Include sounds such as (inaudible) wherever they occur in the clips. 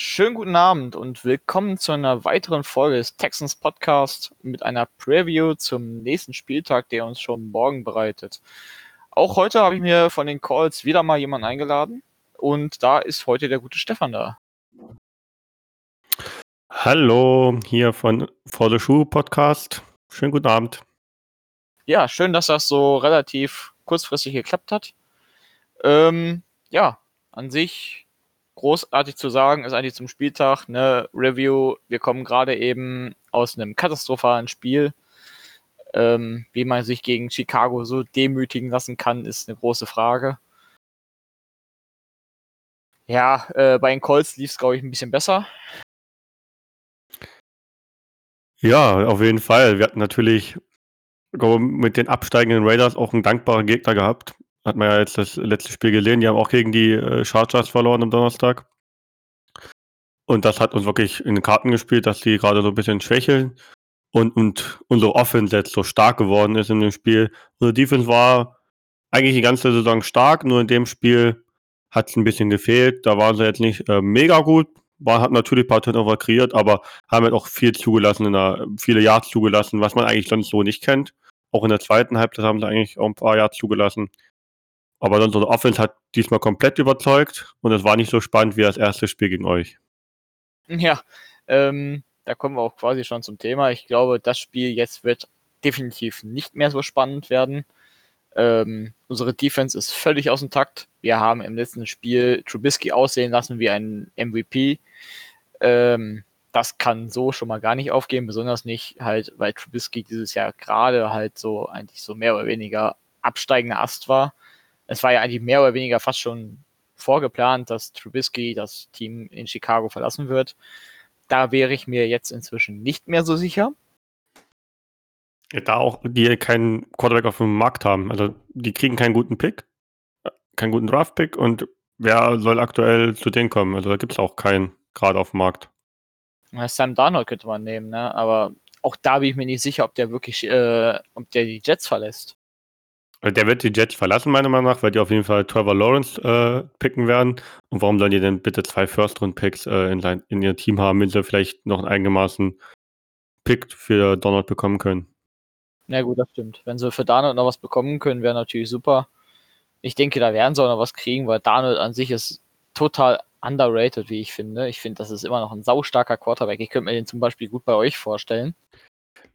Schönen guten Abend und willkommen zu einer weiteren Folge des Texans Podcast mit einer Preview zum nächsten Spieltag, der uns schon morgen bereitet. Auch heute habe ich mir von den Calls wieder mal jemanden eingeladen und da ist heute der gute Stefan da. Hallo, hier von For the Shoe Podcast. Schönen guten Abend. Ja, schön, dass das so relativ kurzfristig geklappt hat. Ähm, ja, an sich großartig zu sagen ist eigentlich zum Spieltag eine Review. Wir kommen gerade eben aus einem katastrophalen Spiel. Ähm, wie man sich gegen Chicago so demütigen lassen kann, ist eine große Frage. Ja, äh, bei den Colts lief es, glaube ich, ein bisschen besser. Ja, auf jeden Fall. Wir hatten natürlich mit den absteigenden Raiders auch einen dankbaren Gegner gehabt. Hat man ja jetzt das letzte Spiel gesehen. Die haben auch gegen die äh, Chargers verloren am Donnerstag. Und das hat uns wirklich in den Karten gespielt, dass die gerade so ein bisschen schwächeln und, und unsere Offense jetzt so stark geworden ist in dem Spiel. Unsere Defense war eigentlich die ganze Saison stark, nur in dem Spiel hat es ein bisschen gefehlt. Da waren sie jetzt nicht äh, mega gut. War, hat natürlich ein paar Turnover kreiert, aber haben halt auch viel zugelassen, der, viele Yards zugelassen, was man eigentlich sonst so nicht kennt. Auch in der zweiten Halbzeit haben sie eigentlich auch ein paar Yards zugelassen. Aber unsere Offense hat diesmal komplett überzeugt und es war nicht so spannend wie das erste Spiel gegen euch. Ja, ähm, da kommen wir auch quasi schon zum Thema. Ich glaube, das Spiel jetzt wird definitiv nicht mehr so spannend werden. Ähm, unsere Defense ist völlig aus dem Takt. Wir haben im letzten Spiel Trubisky aussehen lassen wie ein MVP. Ähm, das kann so schon mal gar nicht aufgehen, besonders nicht halt, weil Trubisky dieses Jahr gerade halt so eigentlich so mehr oder weniger absteigender Ast war es war ja eigentlich mehr oder weniger fast schon vorgeplant, dass Trubisky das Team in Chicago verlassen wird. Da wäre ich mir jetzt inzwischen nicht mehr so sicher. Da auch die keinen Quarterback auf dem Markt haben. Also die kriegen keinen guten Pick, keinen guten Draft-Pick und wer soll aktuell zu denen kommen? Also da gibt es auch keinen gerade auf dem Markt. Sam Darnold könnte man nehmen, ne? aber auch da bin ich mir nicht sicher, ob der wirklich, äh, ob der die Jets verlässt. Also, der wird die Jets verlassen, meiner Meinung nach, weil die auf jeden Fall Trevor Lawrence äh, picken werden. Und warum sollen die denn bitte zwei First-Round-Picks äh, in, in, ihr Team haben, wenn sie vielleicht noch einen einigermaßen Pick für Donald bekommen können? Na gut, das stimmt. Wenn sie für Donald noch was bekommen können, wäre natürlich super. Ich denke, da werden sie auch noch was kriegen, weil Donald an sich ist total underrated, wie ich finde. Ich finde, das ist immer noch ein saustarker Quarterback. Ich könnte mir den zum Beispiel gut bei euch vorstellen.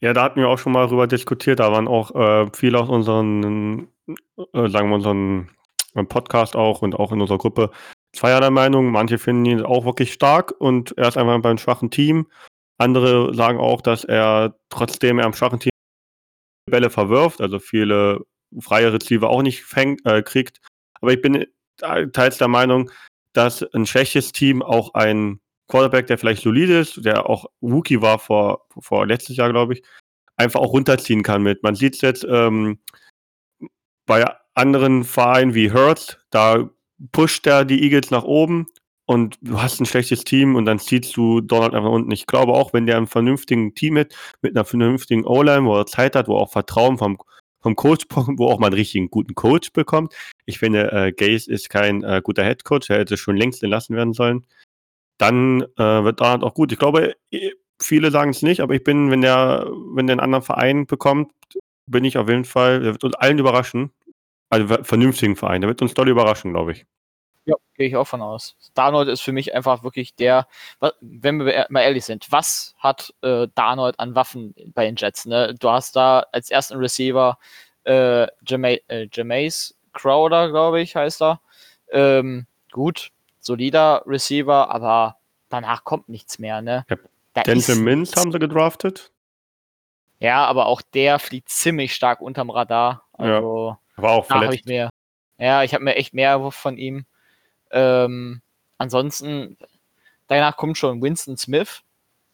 Ja, da hatten wir auch schon mal drüber diskutiert. Da waren auch äh, viele aus unseren, äh, sagen wir, unseren äh, Podcast auch und auch in unserer Gruppe zweierlei Meinung. Manche finden ihn auch wirklich stark und er ist einfach beim schwachen Team. Andere sagen auch, dass er trotzdem er am schwachen Team Bälle verwirft, also viele freie Receiver auch nicht fängt, äh, kriegt. Aber ich bin teils der Meinung, dass ein schwäches Team auch ein Quarterback, der vielleicht solide ist, der auch Rookie war vor, vor letztes Jahr, glaube ich, einfach auch runterziehen kann mit. Man sieht es jetzt ähm, bei anderen Vereinen wie Hurts, da pusht er die Eagles nach oben und du hast ein schlechtes Team und dann ziehst du Donald einfach unten. Ich glaube auch, wenn der ein vernünftigen Team mit, mit einer vernünftigen O-Line, wo er Zeit hat, wo er auch Vertrauen vom, vom Coach bekommt, wo auch mal einen richtigen guten Coach bekommt. Ich finde, äh, Gaze ist kein äh, guter Head Coach, er hätte schon längst entlassen werden sollen dann äh, wird Donald auch gut. Ich glaube, viele sagen es nicht, aber ich bin, wenn der, wenn der einen anderen Verein bekommt, bin ich auf jeden Fall, der wird uns allen überraschen. Also vernünftigen Verein, der wird uns doll überraschen, glaube ich. Ja, gehe ich auch von aus. Darnold ist für mich einfach wirklich der, wenn wir mal ehrlich sind, was hat äh, Darnold an Waffen bei den Jets? Ne? Du hast da als ersten Receiver äh, Jama äh, Crowder, glaube ich, heißt er. Ähm, gut, solider Receiver, aber danach kommt nichts mehr, ne? Ja. Denzel Mims haben sie gedraftet. Ja, aber auch der fliegt ziemlich stark unterm Radar. Also, ja, war auch verletzt. Ich mehr, ja, ich habe mir echt mehr von ihm. Ähm, ansonsten, danach kommt schon Winston Smith.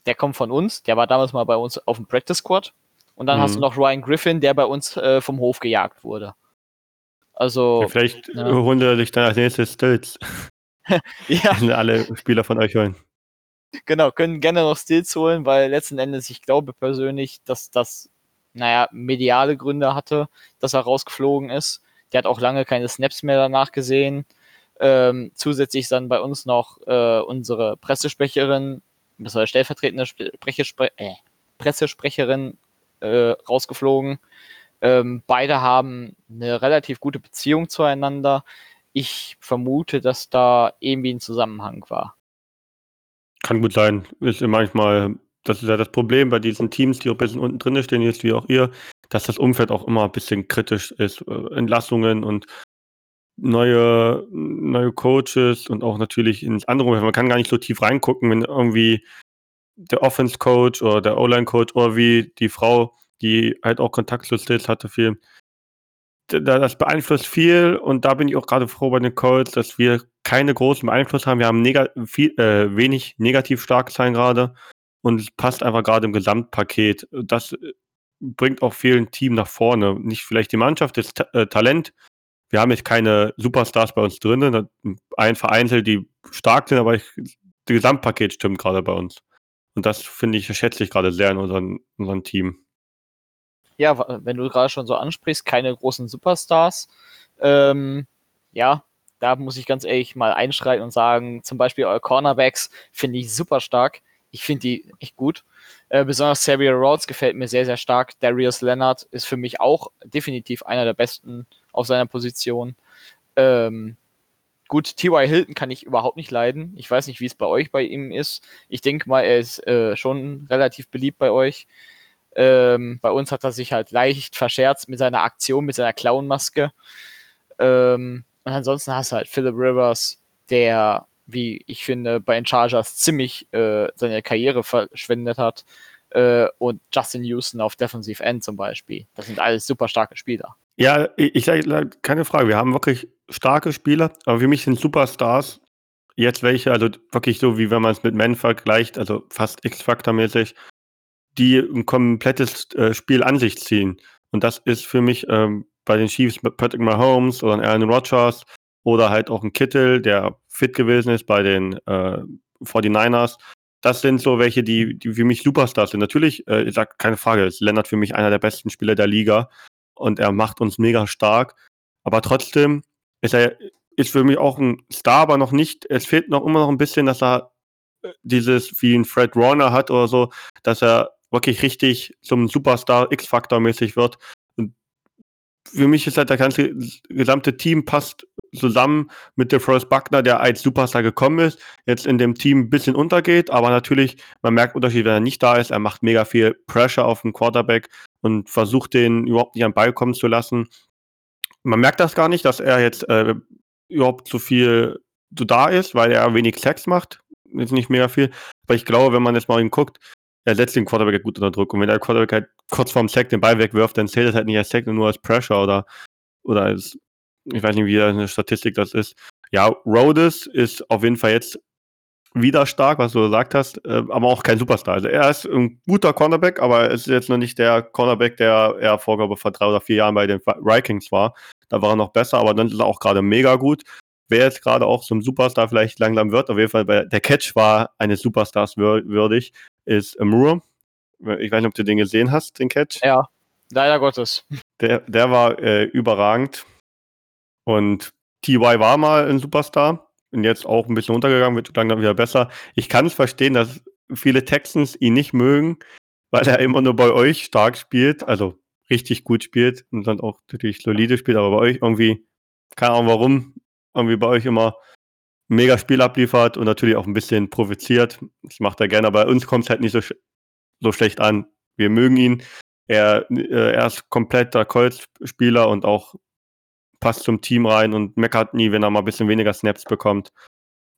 Der kommt von uns. Der war damals mal bei uns auf dem Practice Squad. Und dann mhm. hast du noch Ryan Griffin, der bei uns äh, vom Hof gejagt wurde. Also. Ja, vielleicht ne? holen wir dich dann als nächstes Stills. (laughs) ja. Alle Spieler von euch holen. Genau, können gerne noch Stills holen, weil letzten Endes, ich glaube persönlich, dass das, naja, mediale Gründe hatte, dass er rausgeflogen ist. Der hat auch lange keine Snaps mehr danach gesehen. Ähm, zusätzlich ist dann bei uns noch äh, unsere Pressesprecherin, bzw. stellvertretende Sprechespre äh, Pressesprecherin äh, rausgeflogen. Ähm, beide haben eine relativ gute Beziehung zueinander. Ich vermute, dass da irgendwie ein Zusammenhang war. Kann gut sein. Ist manchmal, das ist ja das Problem bei diesen Teams, die auch ein bisschen unten drin stehen, jetzt wie auch ihr, dass das Umfeld auch immer ein bisschen kritisch ist. Äh, Entlassungen und neue, neue Coaches und auch natürlich ins andere Umfeld. Man kann gar nicht so tief reingucken, wenn irgendwie der Offense-Coach oder der O-Line-Coach oder wie die Frau, die halt auch Kontakt zu Stills hatte, viel. Das beeinflusst viel und da bin ich auch gerade froh bei den Colts, dass wir keine großen Einfluss haben. Wir haben neg viel, äh, wenig negativ stark sein gerade und es passt einfach gerade im Gesamtpaket. Das äh, bringt auch vielen Team nach vorne. Nicht vielleicht die Mannschaft, das Ta äh, Talent. Wir haben jetzt keine Superstars bei uns drin, ein vereinzelt, die stark sind, aber ich, das Gesamtpaket stimmt gerade bei uns. Und das finde ich, schätze ich gerade sehr in unserem Team. Ja, wenn du gerade schon so ansprichst, keine großen Superstars. Ähm, ja, da muss ich ganz ehrlich mal einschreiten und sagen, zum Beispiel eure Cornerbacks finde ich super stark. Ich finde die echt gut. Äh, besonders Xavier Rhodes gefällt mir sehr, sehr stark. Darius Leonard ist für mich auch definitiv einer der besten auf seiner Position. Ähm, gut, T.Y. Hilton kann ich überhaupt nicht leiden. Ich weiß nicht, wie es bei euch bei ihm ist. Ich denke mal, er ist äh, schon relativ beliebt bei euch. Ähm, bei uns hat er sich halt leicht verscherzt mit seiner Aktion, mit seiner Clownmaske. Ähm, und ansonsten hast du halt Philip Rivers, der wie ich finde, bei den Chargers ziemlich äh, seine Karriere verschwendet hat. Äh, und Justin Houston auf Defensive End zum Beispiel. Das sind alles super starke Spieler. Ja, ich sage keine Frage. Wir haben wirklich starke Spieler, aber für mich sind Superstars jetzt welche, also wirklich so, wie wenn man es mit Men vergleicht, also fast X-Factor-mäßig, die ein komplettes äh, Spiel an sich ziehen. Und das ist für mich ähm, bei den Chiefs mit Patrick Mahomes oder Aaron Rodgers oder halt auch ein Kittel, der fit gewesen ist bei den äh, 49ers. Das sind so welche, die, die für mich Superstars sind. Natürlich, äh, ich sag keine Frage, ist Lennart für mich einer der besten Spieler der Liga und er macht uns mega stark. Aber trotzdem ist er ist für mich auch ein Star, aber noch nicht. Es fehlt noch immer noch ein bisschen, dass er äh, dieses wie ein Fred Warner hat oder so, dass er wirklich richtig zum Superstar X-Factor mäßig wird. Und für mich ist halt der ganze gesamte Team passt zusammen mit DeForest Buckner, der als Superstar gekommen ist, jetzt in dem Team ein bisschen untergeht, aber natürlich, man merkt Unterschied, wenn er nicht da ist. Er macht mega viel Pressure auf den Quarterback und versucht den überhaupt nicht am Ball kommen zu lassen. Man merkt das gar nicht, dass er jetzt äh, überhaupt so viel so da ist, weil er wenig Sex macht. Ist nicht mega viel. Aber ich glaube, wenn man jetzt mal hinguckt, er setzt den Quarterback gut unter Druck. Und wenn der Quarterback halt kurz vorm Sack den Ball wegwirft, dann zählt das halt nicht als Sack, nur als Pressure oder, oder als ich weiß nicht, wie eine Statistik das ist. Ja, Rhodes ist auf jeden Fall jetzt wieder stark, was du gesagt hast, äh, aber auch kein Superstar. Also er ist ein guter Cornerback, aber er ist jetzt noch nicht der Cornerback, der er vor, glaube vor drei oder vier Jahren bei den Vikings war. Da war er noch besser, aber dann ist er auch gerade mega gut. Wer jetzt gerade auch zum Superstar vielleicht langsam wird, auf jeden Fall bei, der Catch war eines Superstars würdig, ist Moore. Ich weiß nicht, ob du den gesehen hast, den Catch. Ja, leider Gottes. Der, der war äh, überragend. Und TY war mal ein Superstar und jetzt auch ein bisschen untergegangen, wird langsam wieder besser. Ich kann es verstehen, dass viele Texans ihn nicht mögen, weil er immer nur bei euch stark spielt, also richtig gut spielt und dann auch natürlich solide spielt, aber bei euch irgendwie, keine Ahnung warum, irgendwie bei euch immer mega Spiel abliefert und natürlich auch ein bisschen provoziert. Das macht er gerne, aber bei uns kommt es halt nicht so, sch so schlecht an. Wir mögen ihn. Er, äh, er ist kompletter Colts-Spieler und auch passt zum Team rein und meckert nie, wenn er mal ein bisschen weniger Snaps bekommt.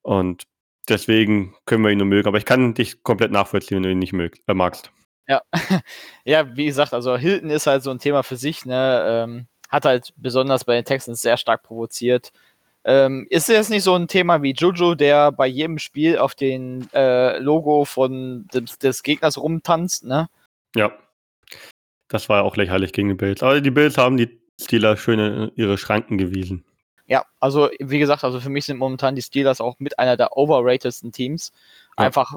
Und deswegen können wir ihn nur mögen. Aber ich kann dich komplett nachvollziehen, wenn du ihn nicht mög äh, magst. Ja. (laughs) ja, wie gesagt, also Hilton ist halt so ein Thema für sich, ne? Ähm, hat halt besonders bei den Texans sehr stark provoziert. Ähm, ist es nicht so ein Thema wie Jojo, der bei jedem Spiel auf den äh, Logo von des, des, Gegners rumtanzt, ne? Ja. Das war ja auch lächerlich gegen die Bills. Aber die Bills haben die Steelers schön in ihre Schranken gewiesen. Ja, also wie gesagt, also für mich sind momentan die Steelers auch mit einer der overratedsten Teams. Ja. Einfach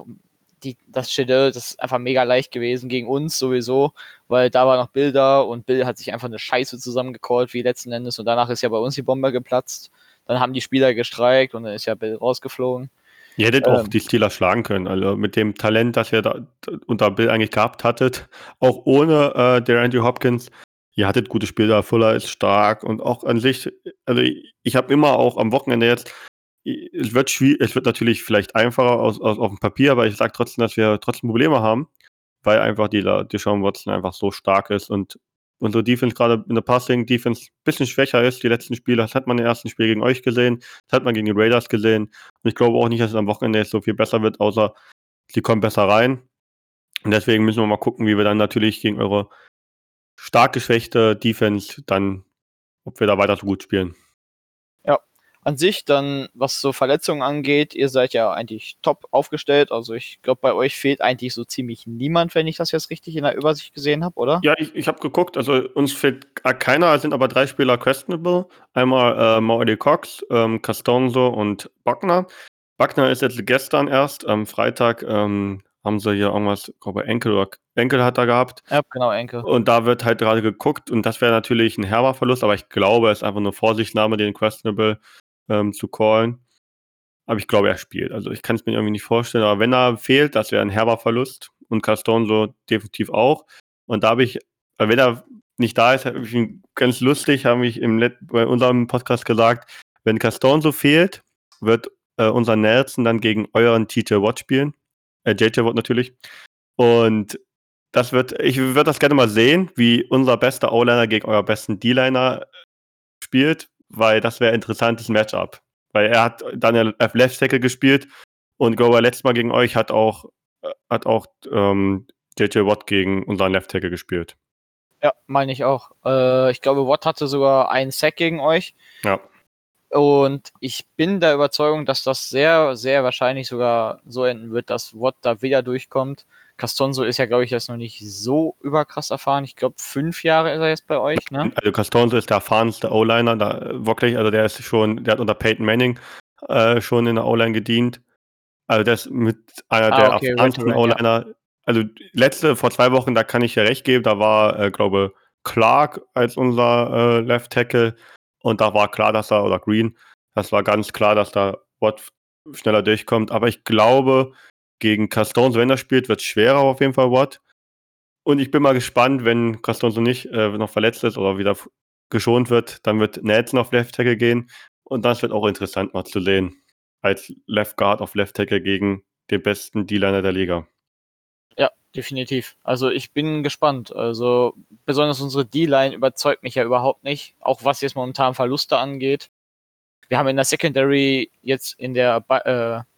die, das Schedule, das ist einfach mega leicht gewesen gegen uns sowieso, weil da war noch Bilder und Bill hat sich einfach eine Scheiße zusammengecallt wie letzten Endes und danach ist ja bei uns die Bombe geplatzt. Dann haben die Spieler gestreikt und dann ist ja Bill rausgeflogen. Ihr hättet ähm, auch die Steelers schlagen können. Also mit dem Talent, das ihr da unter Bill eigentlich gehabt hattet, auch ohne äh, der Andy Hopkins, ihr hattet gute Spieler, Fuller ist stark und auch an sich, also ich, ich habe immer auch am Wochenende jetzt, es wird schwierig, es wird natürlich vielleicht einfacher aus, aus, auf dem Papier, aber ich sage trotzdem, dass wir trotzdem Probleme haben, weil einfach die, die Sean Watson einfach so stark ist und unsere Defense gerade in der Passing-Defense ein bisschen schwächer ist, die letzten Spiele. Das hat man im ersten Spiel gegen euch gesehen, das hat man gegen die Raiders gesehen. Und ich glaube auch nicht, dass es am Wochenende so viel besser wird, außer sie kommen besser rein. Und deswegen müssen wir mal gucken, wie wir dann natürlich gegen eure stark geschwächte Defense dann, ob wir da weiter so gut spielen an sich dann, was so Verletzungen angeht, ihr seid ja eigentlich top aufgestellt. Also ich glaube, bei euch fehlt eigentlich so ziemlich niemand, wenn ich das jetzt richtig in der Übersicht gesehen habe, oder? Ja, ich, ich habe geguckt. Also uns fehlt keiner, es sind aber drei Spieler questionable. Einmal äh, Maudie Cox, ähm, Castonzo und Buckner. Buckner ist jetzt gestern erst, am Freitag ähm, haben sie hier irgendwas, ich glaube Enkel oder Enkel hat er gehabt. Ja, genau, Enkel. Und da wird halt gerade geguckt und das wäre natürlich ein herber Verlust, aber ich glaube, es ist einfach nur Vorsichtnahme, den Questionable ähm, zu callen. Aber ich glaube, er spielt. Also ich kann es mir irgendwie nicht vorstellen. Aber wenn er fehlt, das wäre ein herber Verlust. Und Castone so definitiv auch. Und da habe ich, wenn er nicht da ist, habe ich ihn ganz lustig, habe ich im Let bei unserem Podcast gesagt, wenn Castone so fehlt, wird äh, unser Nelson dann gegen euren TJ Watt spielen. Äh, JJ Watt natürlich. Und das wird, ich würde das gerne mal sehen, wie unser bester O-Liner gegen euer besten D-Liner spielt weil das wäre ein interessantes Matchup. Weil er hat dann auf Left Tackle gespielt und Grover letztes Mal gegen euch hat auch, hat auch ähm, JJ Watt gegen unseren Left Tackle gespielt. Ja, meine ich auch. Äh, ich glaube, Watt hatte sogar einen Sack gegen euch. Ja. Und ich bin der Überzeugung, dass das sehr, sehr wahrscheinlich sogar so enden wird, dass Watt da wieder durchkommt. Castonzo ist ja, glaube ich, jetzt noch nicht so überkrass erfahren. Ich glaube, fünf Jahre ist er jetzt bei euch, ne? Also Castonzo ist der erfahrenste O-Liner, da wirklich, also der ist schon, der hat unter Peyton Manning äh, schon in der O-Line gedient. Also der ist mit einer ah, der okay, erfahrensten O-Liner. Ja. Also letzte, vor zwei Wochen, da kann ich ja recht geben, da war, äh, glaube Clark als unser äh, Left Tackle und da war klar, dass er, oder Green, das war ganz klar, dass da Watt schneller durchkommt. Aber ich glaube, gegen Castones, wenn er spielt, wird es schwerer auf jeden Fall Watt. Und ich bin mal gespannt, wenn Castones nicht äh, noch verletzt ist oder wieder geschont wird, dann wird Nelson auf Left Tackle gehen. Und das wird auch interessant mal zu sehen. Als Left Guard auf Left Tackle gegen den besten D-Liner der Liga. Ja, definitiv. Also ich bin gespannt. Also besonders unsere D-Line überzeugt mich ja überhaupt nicht. Auch was jetzt momentan Verluste angeht. Wir haben in der Secondary jetzt in der äh,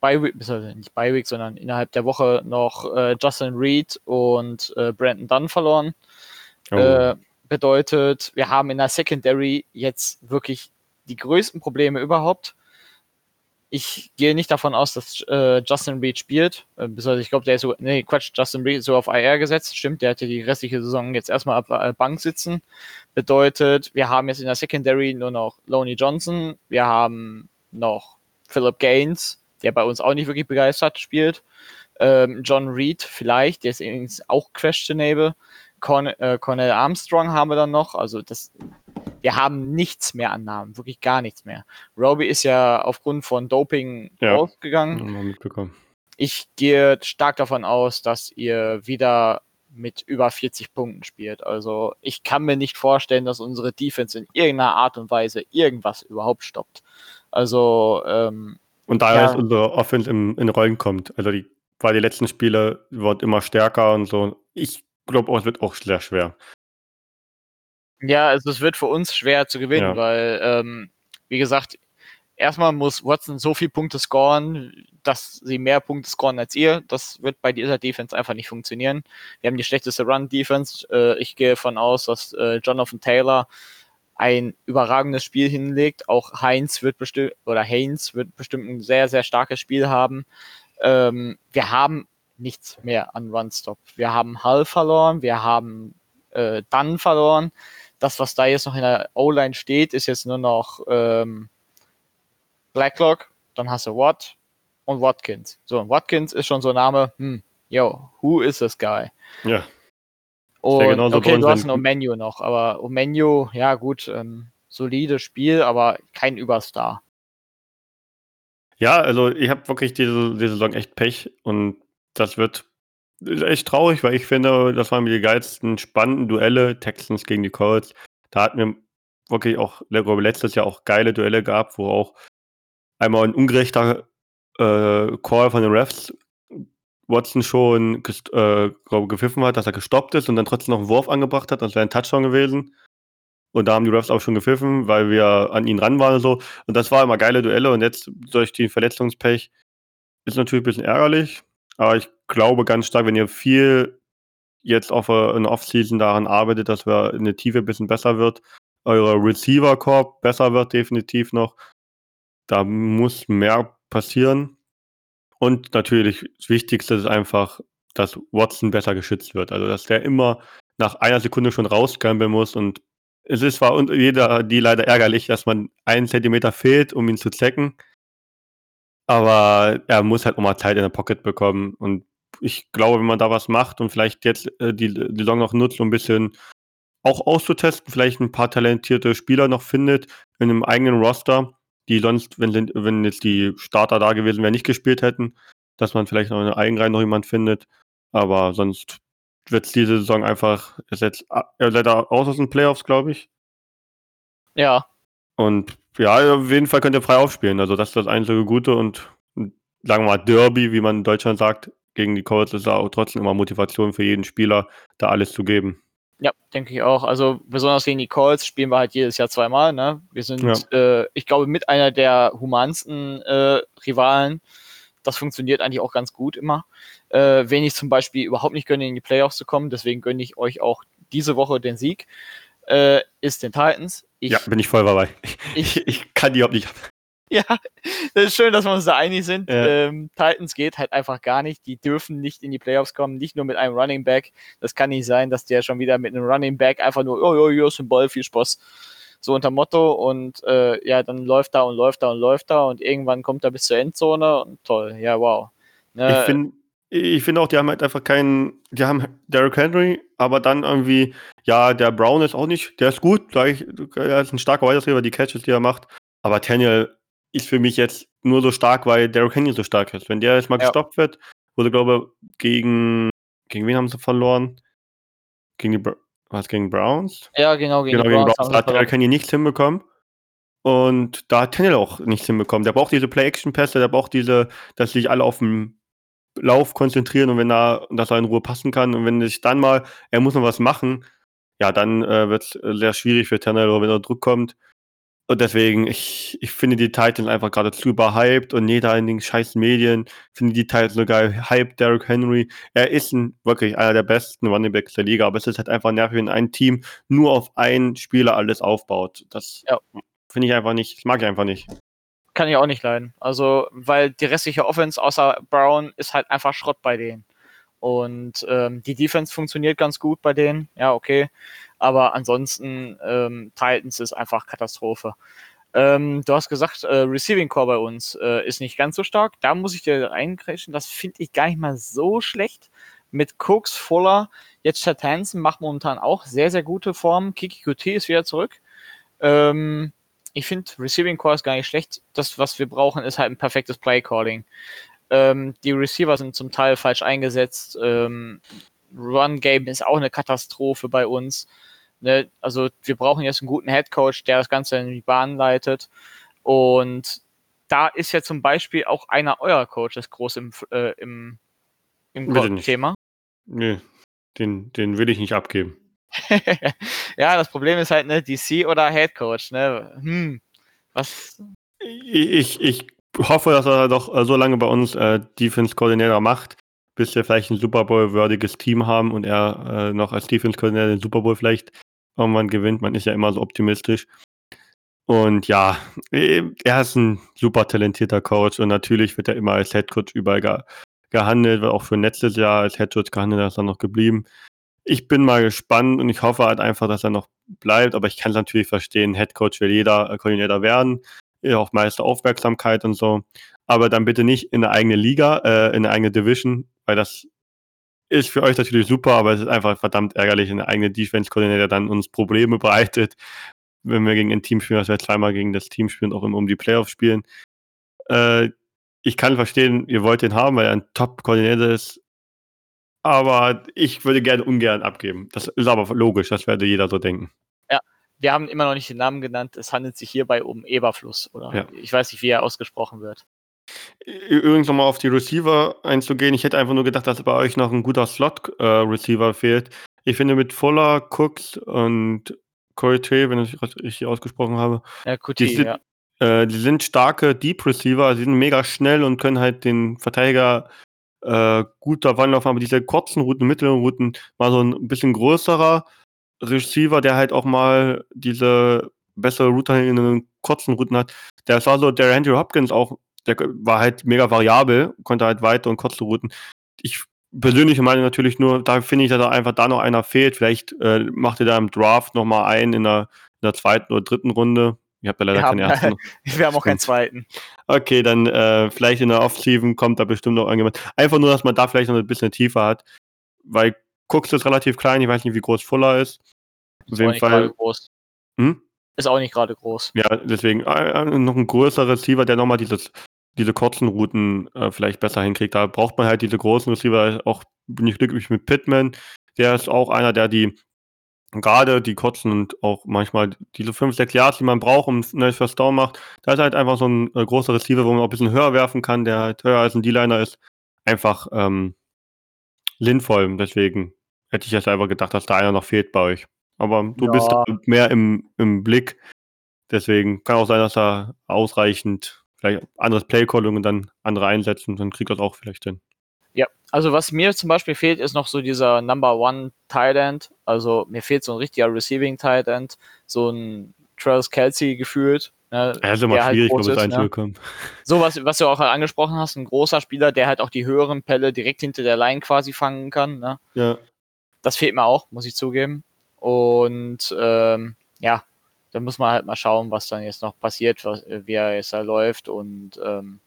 Bi-Week, nicht Bi-Week, sondern innerhalb der Woche noch äh, Justin Reed und äh, Brandon Dunn verloren. Oh. Äh, bedeutet, wir haben in der Secondary jetzt wirklich die größten Probleme überhaupt. Ich gehe nicht davon aus, dass äh, Justin Reed spielt. Äh, ich glaube, der ist so, nee, Quatsch, Justin Reed ist so auf IR gesetzt. Stimmt, der hat ja die restliche Saison jetzt erstmal auf äh, Bank sitzen. Bedeutet, wir haben jetzt in der Secondary nur noch Loney Johnson, wir haben noch Philip Gaines, der bei uns auch nicht wirklich begeistert spielt. Ähm, John Reed vielleicht, der ist übrigens auch questionable. Con äh, Cornell Armstrong haben wir dann noch. Also das, wir haben nichts mehr an Namen, wirklich gar nichts mehr. Roby ist ja aufgrund von Doping ja, rausgegangen. Ich gehe stark davon aus, dass ihr wieder mit über 40 Punkten spielt. Also ich kann mir nicht vorstellen, dass unsere Defense in irgendeiner Art und Weise irgendwas überhaupt stoppt. Also ähm, und daher ja. ist unsere Offense im, in Rollen kommt. Also die war die letzten Spiele wird immer stärker und so. Ich glaube auch, es wird auch sehr schwer. Ja, also es wird für uns schwer zu gewinnen, ja. weil, ähm, wie gesagt, erstmal muss Watson so viele Punkte scoren, dass sie mehr Punkte scoren als ihr. Das wird bei dieser Defense einfach nicht funktionieren. Wir haben die schlechteste Run-Defense. Äh, ich gehe davon aus, dass äh, Jonathan Taylor ein überragendes Spiel hinlegt. Auch Heinz wird bestimmt oder Haynes wird bestimmt ein sehr, sehr starkes Spiel haben. Ähm, wir haben nichts mehr an One-Stop. Wir haben Hull verloren, wir haben äh, Dunn verloren. Das, was da jetzt noch in der O-Line steht, ist jetzt nur noch ähm, Blacklock, dann hast du Watt und Watkins. So, und Watkins ist schon so ein Name, hm, yo, who is this guy? Ja. Und okay, du hast ein Omenu noch, aber Omenu, ja gut, ähm, solides Spiel, aber kein Überstar. Ja, also ich habe wirklich diese, diese Saison echt Pech und das wird echt traurig, weil ich finde, das waren die geilsten, spannenden Duelle, Texans gegen die Colts. Da hatten wir wirklich auch letztes Jahr auch geile Duelle gehabt, wo auch einmal ein ungerechter äh, Call von den Refs Watson schon äh, gepfiffen hat, dass er gestoppt ist und dann trotzdem noch einen Wurf angebracht hat. Das wäre ein Touchdown gewesen. Und da haben die Refs auch schon gepfiffen, weil wir an ihn ran waren und so. Und das war immer geile Duelle. Und jetzt durch die Verletzungspech ist natürlich ein bisschen ärgerlich. Aber ich glaube ganz stark, wenn ihr viel jetzt auf eine Offseason daran arbeitet, dass wir in der Tiefe ein bisschen besser wird, eure Receiver-Korb besser wird definitiv noch. Da muss mehr passieren. Und natürlich das Wichtigste ist einfach, dass Watson besser geschützt wird. Also dass der immer nach einer Sekunde schon rausgambeln muss und es ist zwar und jeder die leider ärgerlich, dass man einen Zentimeter fehlt, um ihn zu checken. Aber er muss halt auch mal Zeit in der Pocket bekommen. Und ich glaube, wenn man da was macht und vielleicht jetzt äh, die, die Saison noch nutzt, um ein bisschen auch auszutesten, vielleicht ein paar talentierte Spieler noch findet in einem eigenen Roster, die sonst, wenn, wenn jetzt die Starter da gewesen wären, nicht gespielt hätten, dass man vielleicht noch in der Eigenreihe noch jemand findet. Aber sonst wird es diese Saison einfach, ist jetzt, er seid da aus aus den Playoffs, glaube ich. Ja. Und ja, auf jeden Fall könnt ihr frei aufspielen. Also das ist das einzige Gute und sagen wir mal Derby, wie man in Deutschland sagt, gegen die Colts ist auch trotzdem immer Motivation für jeden Spieler, da alles zu geben. Ja, denke ich auch. Also besonders gegen die Colts spielen wir halt jedes Jahr zweimal. Ne? Wir sind, ja. äh, ich glaube, mit einer der humansten äh, Rivalen. Das funktioniert eigentlich auch ganz gut immer. Äh, wen ich zum Beispiel überhaupt nicht gönne, in die Playoffs zu kommen, deswegen gönne ich euch auch diese Woche den Sieg, äh, ist den Titans. Ich, ja, bin ich voll dabei. Ich, ich kann die überhaupt nicht. (laughs) Ja, das ist schön, dass wir uns da einig sind. Ja. Ähm, Titans geht halt einfach gar nicht. Die dürfen nicht in die Playoffs kommen, nicht nur mit einem Running Back. Das kann nicht sein, dass der schon wieder mit einem Running Back einfach nur, oh, oh, oh, ist ein Ball, viel Spaß. So unter Motto und äh, ja, dann läuft da und läuft da und läuft da und irgendwann kommt er bis zur Endzone und toll, ja, wow. Ne? Ich finde ich finde auch, die haben halt einfach keinen, die haben Derrick Henry, aber dann irgendwie, ja, der Brown ist auch nicht, der ist gut, sag ich, er ist ein starker Wide die Catches, die er macht, aber Daniel ist für mich jetzt nur so stark, weil Derrick Henry so stark ist. Wenn der jetzt mal ja. gestoppt wird, wurde, glaube ich, gegen, gegen wen haben sie verloren? Gegen die, was, gegen Browns? Ja, genau, gegen genau, die Browns. Browns. Da hat Derrick Henry nichts hinbekommen. Und da hat Daniel auch nichts hinbekommen. Der braucht diese Play-Action-Pässe, der braucht diese, dass sich alle auf dem Lauf konzentrieren und wenn er, dass er in Ruhe passen kann und wenn sich dann mal, er muss noch was machen, ja, dann äh, wird es äh, sehr schwierig für Tannehill, wenn er Druck kommt. Und deswegen, ich, ich finde die Titans einfach gerade zu überhyped und jeder in den scheiß Medien findet die Titans so geil. Hype Derrick Henry. Er ist ein, wirklich einer der besten Running Backs der Liga, aber es ist halt einfach nervig, wenn ein Team nur auf einen Spieler alles aufbaut. Das ja. finde ich einfach nicht, das mag ich einfach nicht kann ich auch nicht leiden. Also, weil die restliche Offense außer Brown ist halt einfach Schrott bei denen. Und ähm, die Defense funktioniert ganz gut bei denen, ja, okay. Aber ansonsten, ähm, Titans ist einfach Katastrophe. Ähm, du hast gesagt, äh, Receiving Core bei uns äh, ist nicht ganz so stark. Da muss ich dir reinkreischen. Das finde ich gar nicht mal so schlecht. Mit Cooks, Fuller, jetzt Chad Hansen macht momentan auch sehr, sehr gute Formen. Kiki QT ist wieder zurück. Ähm, ich finde Receiving Core ist gar nicht schlecht. Das, was wir brauchen, ist halt ein perfektes Play Calling. Ähm, die Receiver sind zum Teil falsch eingesetzt. Ähm, Run Game ist auch eine Katastrophe bei uns. Ne? Also wir brauchen jetzt einen guten Head Coach, der das Ganze in die Bahn leitet. Und da ist ja zum Beispiel auch einer eurer Coaches groß im, äh, im, im Thema. Nö, den, den will ich nicht abgeben. (laughs) ja, das Problem ist halt, ne, DC oder Head Coach, ne? Hm, was? Ich, ich hoffe, dass er doch äh, so lange bei uns äh, Defense-Koordinator macht, bis wir vielleicht ein Super Bowl-würdiges Team haben und er äh, noch als Defense-Koordinator den Super Bowl vielleicht irgendwann gewinnt. Man ist ja immer so optimistisch. Und ja, äh, er ist ein super talentierter Coach und natürlich wird er immer als Head Coach überall ge gehandelt, auch für letztes Jahr als Head Coach gehandelt, ist er noch geblieben ich bin mal gespannt und ich hoffe halt einfach, dass er noch bleibt, aber ich kann es natürlich verstehen, Headcoach will jeder äh, Koordinator werden, auch meiste Aufmerksamkeit und so, aber dann bitte nicht in eine eigene Liga, äh, in eine eigene Division, weil das ist für euch natürlich super, aber es ist einfach verdammt ärgerlich, in eine eigene Defense-Koordinator dann uns Probleme bereitet wenn wir gegen ein Team spielen, dass wir zweimal gegen das Team spielen, auch immer um die Playoffs spielen. Äh, ich kann verstehen, ihr wollt den haben, weil er ein Top-Koordinator ist. Aber ich würde gerne ungern abgeben. Das ist aber logisch, das werde jeder so denken. Ja, wir haben immer noch nicht den Namen genannt. Es handelt sich hierbei um Eberfluss, oder? Ja. Ich weiß nicht, wie er ausgesprochen wird. Übrigens nochmal auf die Receiver einzugehen. Ich hätte einfach nur gedacht, dass bei euch noch ein guter Slot-Receiver äh, fehlt. Ich finde mit Fuller, Cooks und Corey Trey, wenn ich das richtig ausgesprochen habe, ja, Kuti, die, sind, ja. äh, die sind starke Deep Receiver, also die sind mega schnell und können halt den Verteidiger äh, gut da laufen, aber diese kurzen Routen, mittleren Routen, mal so ein bisschen größerer Receiver, der halt auch mal diese bessere Route in den kurzen Routen hat. Der war so der Andrew Hopkins auch der war halt mega variabel, konnte halt weite und kurze Routen. Ich persönliche Meinung natürlich nur, da finde ich, dass da einfach da noch einer fehlt. Vielleicht äh, macht ihr da im Draft nochmal einen in der, in der zweiten oder dritten Runde. Ich habe ja leider keinen ersten. (laughs) Wir haben auch keinen zweiten. Okay, dann äh, vielleicht in der Offseason kommt da bestimmt noch irgendjemand. Einfach nur, dass man da vielleicht noch ein bisschen tiefer hat. Weil Cooks ist relativ klein, ich weiß nicht, wie groß Fuller ist. Auf jeden Fall. Groß. Hm? Ist auch nicht gerade groß. Ja, deswegen äh, noch ein größerer Receiver, der nochmal dieses diese kurzen Routen äh, vielleicht besser hinkriegt. Da braucht man halt diese großen Receiver. Auch bin ich glücklich mit Pittman. Der ist auch einer, der die gerade die kurzen und auch manchmal diese 5, 6 Yards, die man braucht, um einen First Down macht. Da ist halt einfach so ein äh, großer Receiver, wo man auch ein bisschen höher werfen kann, der halt höher als ein D-Liner ist. Einfach ähm, sinnvoll. Deswegen hätte ich jetzt einfach gedacht, dass da einer noch fehlt bei euch. Aber du ja. bist mehr im, im Blick. Deswegen kann auch sein, dass er ausreichend vielleicht anderes Playcalling und dann andere einsetzen, dann kriegt das auch vielleicht hin. Ja, also was mir zum Beispiel fehlt, ist noch so dieser Number One Tight End. Also mir fehlt so ein richtiger Receiving Tight End, so ein Travis Kelsey gefühlt. Ne, ja, ist immer halt schwierig, halt ist, ne? So was, was du auch angesprochen hast, ein großer Spieler, der halt auch die höheren Pelle direkt hinter der Line quasi fangen kann. Ne? Ja. Das fehlt mir auch, muss ich zugeben. Und ähm, ja, da muss man halt mal schauen, was dann jetzt noch passiert, was, wie er jetzt da läuft und ähm,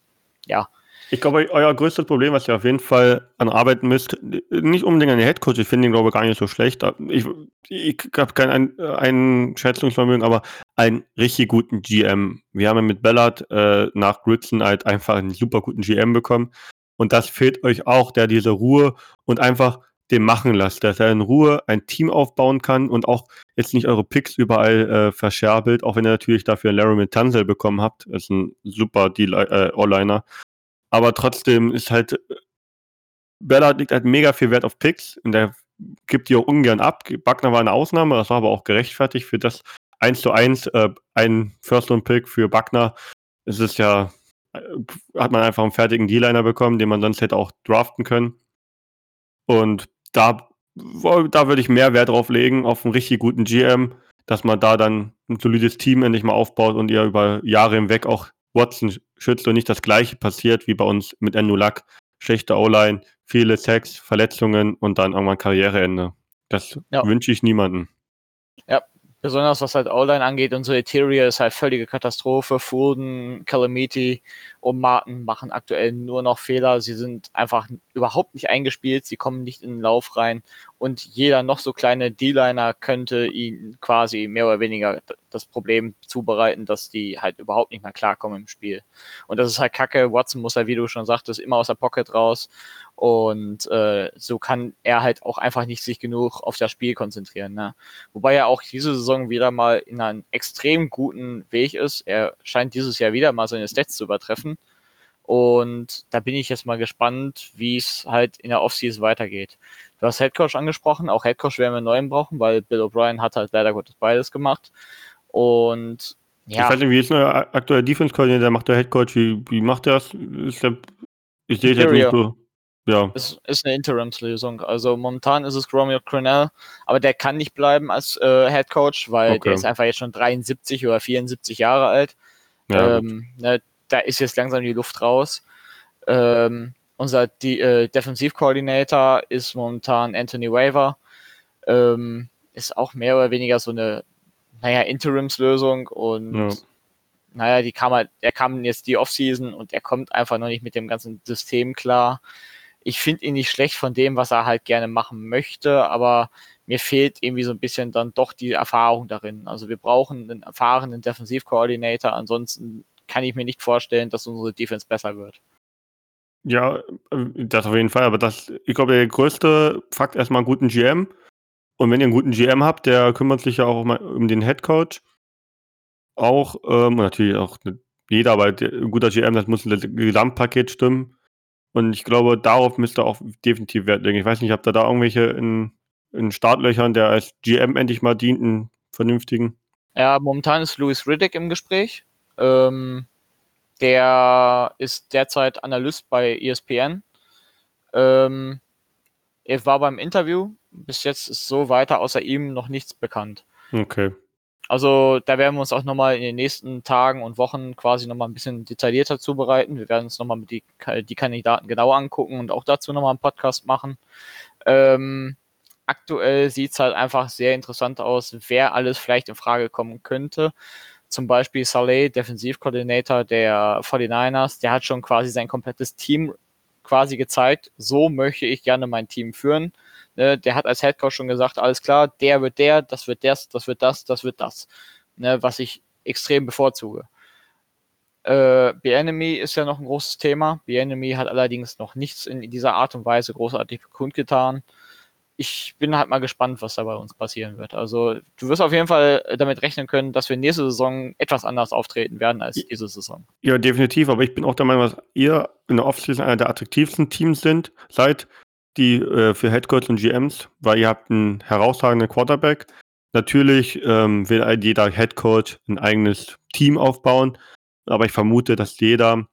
ja. Ich glaube, euer größtes Problem, was ihr auf jeden Fall an arbeiten müsst, nicht unbedingt an den Headcoach, ich finde ihn, glaube ich, gar nicht so schlecht. Ich, ich habe kein Einschätzungsvermögen, aber einen richtig guten GM. Wir haben ja mit Ballard äh, nach Gritson halt einfach einen super guten GM bekommen. Und das fehlt euch auch, der diese Ruhe und einfach dem machen lasst, dass er in Ruhe ein Team aufbauen kann und auch jetzt nicht eure Picks überall äh, verscherbelt, auch wenn ihr natürlich dafür Larry Tanzel bekommen habt. Das ist ein super Deal, äh, All-Liner. Aber trotzdem ist halt, Ballard legt halt mega viel Wert auf Picks und der gibt die auch ungern ab. Buckner war eine Ausnahme, das war aber auch gerechtfertigt für das 1 zu 1, äh, ein First-Round-Pick für Buckner. Es ist ja, äh, hat man einfach einen fertigen D-Liner bekommen, den man sonst hätte auch draften können. Und da, da würde ich mehr Wert drauf legen, auf einen richtig guten GM, dass man da dann ein solides Team endlich mal aufbaut und ihr über Jahre hinweg auch Watson schützt und nicht das gleiche passiert wie bei uns mit Enulak. Schlechte O-Line, viele Sacks, Verletzungen und dann irgendwann Karriereende. Das ja. wünsche ich niemandem. Ja, besonders was halt O-Line angeht, unsere Interior ist halt völlige Katastrophe. Fulden, Calamity und Martin machen aktuell nur noch Fehler. Sie sind einfach überhaupt nicht eingespielt, sie kommen nicht in den Lauf rein und jeder noch so kleine D-Liner könnte ihnen quasi mehr oder weniger das Problem zubereiten, dass die halt überhaupt nicht mehr klarkommen im Spiel. Und das ist halt kacke. Watson muss halt, wie du schon sagtest, immer aus der Pocket raus und äh, so kann er halt auch einfach nicht sich genug auf das Spiel konzentrieren. Ne? Wobei er auch diese Saison wieder mal in einem extrem guten Weg ist. Er scheint dieses Jahr wieder mal seine Stats zu übertreffen. Und da bin ich jetzt mal gespannt, wie es halt in der Offseason weitergeht. Du hast Headcoach angesprochen, auch Headcoach werden wir einen neuen brauchen, weil Bill O'Brien hat halt leider Gottes beides gemacht. Und ja. Ich weiß nicht, wie ist der aktuelle Defense-Koordinator, macht der Headcoach, wie, wie macht der das? Ist der, ich sehe jetzt nicht so. Ja. Es ist eine Interimslösung. Also momentan ist es Romeo Cronell, aber der kann nicht bleiben als äh, Head Coach, weil okay. der ist einfach jetzt schon 73 oder 74 Jahre alt. Ja, ähm, ne, da ist jetzt langsam die Luft raus. Ähm, unser die, äh, Defensivkoordinator ist momentan Anthony Waver. Ähm, ist auch mehr oder weniger so eine, naja, Interimslösung und ja. naja, die kam halt, er kam jetzt die Offseason und er kommt einfach noch nicht mit dem ganzen System klar Ich finde ihn nicht schlecht von dem, was er halt gerne machen möchte, aber mir fehlt irgendwie so ein bisschen dann doch die Erfahrung darin. Also wir brauchen einen erfahrenen Defensivkoordinator, ansonsten kann ich mir nicht vorstellen, dass unsere Defense besser wird. Ja, äh, das auf jeden Fall, aber das ich glaube, der größte Fakt erstmal einen guten GM. Und wenn ihr einen guten GM habt, der kümmert sich ja auch um den Headcoach. Auch, ähm, natürlich auch jeder, aber ein guter GM, das muss das Gesamtpaket stimmen. Und ich glaube, darauf müsste auch definitiv Wert legen. Ich weiß nicht, habt ihr da irgendwelche in in Startlöchern, der als GM endlich mal dient, einen vernünftigen? Ja, momentan ist Louis Riddick im Gespräch. Ähm, der ist derzeit Analyst bei ESPN. Ähm, er war beim Interview. Bis jetzt ist so weiter außer ihm noch nichts bekannt. Okay. Also da werden wir uns auch nochmal in den nächsten Tagen und Wochen quasi nochmal ein bisschen detaillierter zubereiten. Wir werden uns nochmal die, die Kandidaten genauer angucken und auch dazu nochmal einen Podcast machen. Ähm, aktuell sieht es halt einfach sehr interessant aus, wer alles vielleicht in Frage kommen könnte. Zum Beispiel Saleh, Defensivkoordinator der 49ers, der hat schon quasi sein komplettes Team quasi gezeigt, so möchte ich gerne mein Team führen. Ne, der hat als Headcoach schon gesagt, alles klar, der wird der, das wird das, das wird das, das wird das. Ne, was ich extrem bevorzuge. Äh, Enemy ist ja noch ein großes Thema. Enemy hat allerdings noch nichts in dieser Art und Weise großartig kundgetan ich bin halt mal gespannt, was da bei uns passieren wird. Also du wirst auf jeden Fall damit rechnen können, dass wir nächste Saison etwas anders auftreten werden als diese Saison. Ja, definitiv. Aber ich bin auch der Meinung, dass ihr in der Offseason einer der attraktivsten Teams sind, seid, die äh, für Headcoach und GMs, weil ihr habt einen herausragenden Quarterback. Natürlich ähm, will jeder Headcoach ein eigenes Team aufbauen, aber ich vermute, dass jeder